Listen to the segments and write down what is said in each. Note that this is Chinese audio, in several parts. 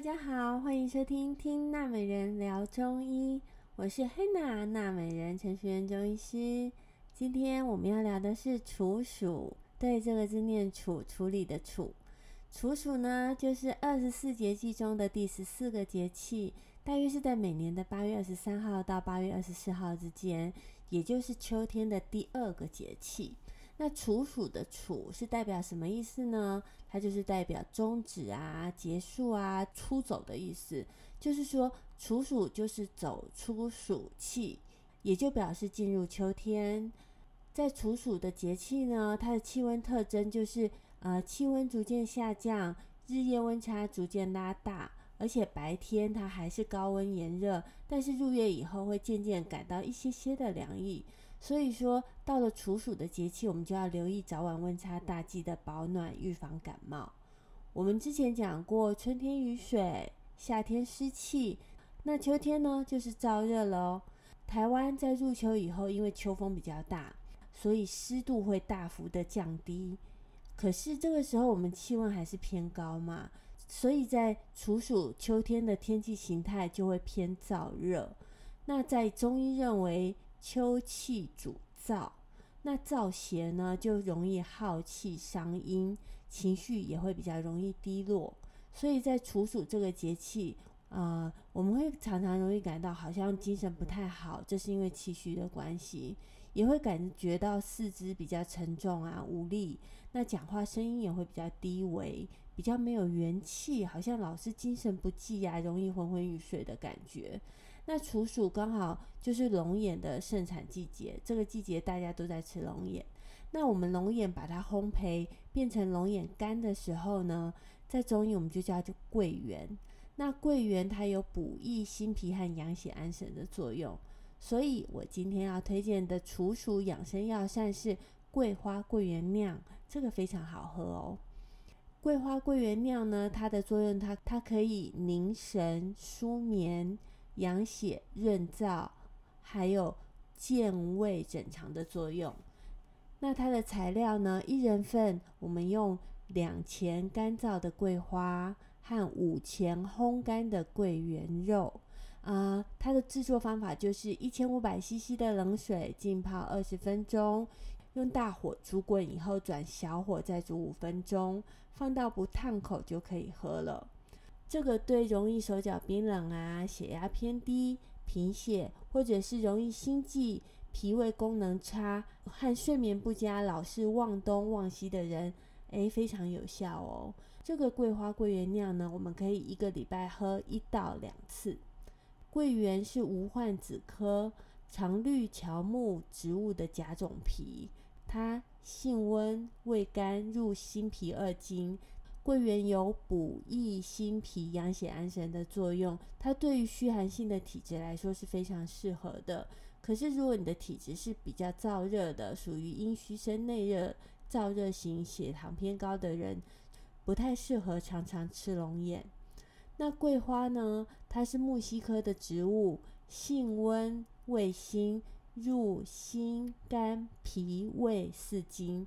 大家好，欢迎收听听娜美人聊中医，我是黑娜娜美人陈淑媛中医师。今天我们要聊的是处暑，对，这个字念处，处理的处。处暑呢，就是二十四节气中的第十四个节气，大约是在每年的八月二十三号到八月二十四号之间，也就是秋天的第二个节气。那处暑的处是代表什么意思呢？它就是代表终止啊、结束啊、出走的意思。就是说，处暑就是走出暑气，也就表示进入秋天。在处暑的节气呢，它的气温特征就是。呃，气温逐渐下降，日夜温差逐渐拉大，而且白天它还是高温炎热，但是入夜以后会渐渐感到一些些的凉意。所以说，到了处暑的节气，我们就要留意早晚温差大，记得保暖，预防感冒。我们之前讲过，春天雨水，夏天湿气，那秋天呢，就是燥热了哦。台湾在入秋以后，因为秋风比较大，所以湿度会大幅的降低。可是这个时候我们气温还是偏高嘛，所以在处暑秋天的天气形态就会偏燥热。那在中医认为秋气主燥，那燥邪呢就容易耗气伤阴，情绪也会比较容易低落。所以在处暑这个节气，呃，我们会常常容易感到好像精神不太好，这是因为气虚的关系。也会感觉到四肢比较沉重啊，无力。那讲话声音也会比较低微，比较没有元气，好像老是精神不济啊，容易昏昏欲睡的感觉。那处暑刚好就是龙眼的盛产季节，这个季节大家都在吃龙眼。那我们龙眼把它烘焙变成龙眼干的时候呢，在中医我们就叫做桂圆。那桂圆它有补益心脾和养血安神的作用。所以我今天要推荐的处暑养生药膳是桂花桂圆酿，这个非常好喝哦。桂花桂圆酿呢，它的作用它它可以宁神舒眠、养血润燥，还有健胃整肠的作用。那它的材料呢，一人份，我们用两钱干燥的桂花和五钱烘干的桂圆肉。啊、它的制作方法就是一千五百 CC 的冷水浸泡二十分钟，用大火煮滚以后转小火再煮五分钟，放到不烫口就可以喝了。这个对容易手脚冰冷啊、血压偏低、贫血或者是容易心悸、脾胃功能差和睡眠不佳、老是忘东忘西的人，诶，非常有效哦。这个桂花桂圆酿呢，我们可以一个礼拜喝一到两次。桂圆是无患子科常绿乔木植物的甲种皮，它性温，味甘，入心脾二经。桂圆有补益心脾、养血安神的作用，它对于虚寒性的体质来说是非常适合的。可是，如果你的体质是比较燥热的，属于阴虚生内热、燥热型、血糖偏高的人，不太适合常常吃龙眼。那桂花呢？它是木犀科的植物，性温，味辛，入心、肝、脾、胃四经。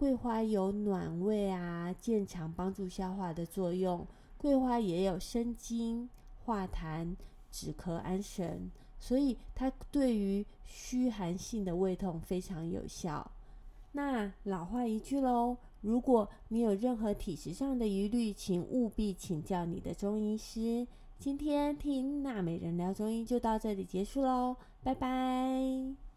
桂花有暖胃啊、健肠、帮助消化的作用。桂花也有生津、化痰、止咳、安神，所以它对于虚寒性的胃痛非常有效。那老话一句喽。如果你有任何体质上的疑虑，请务必请教你的中医师。今天听娜美人聊中医就到这里结束喽，拜拜。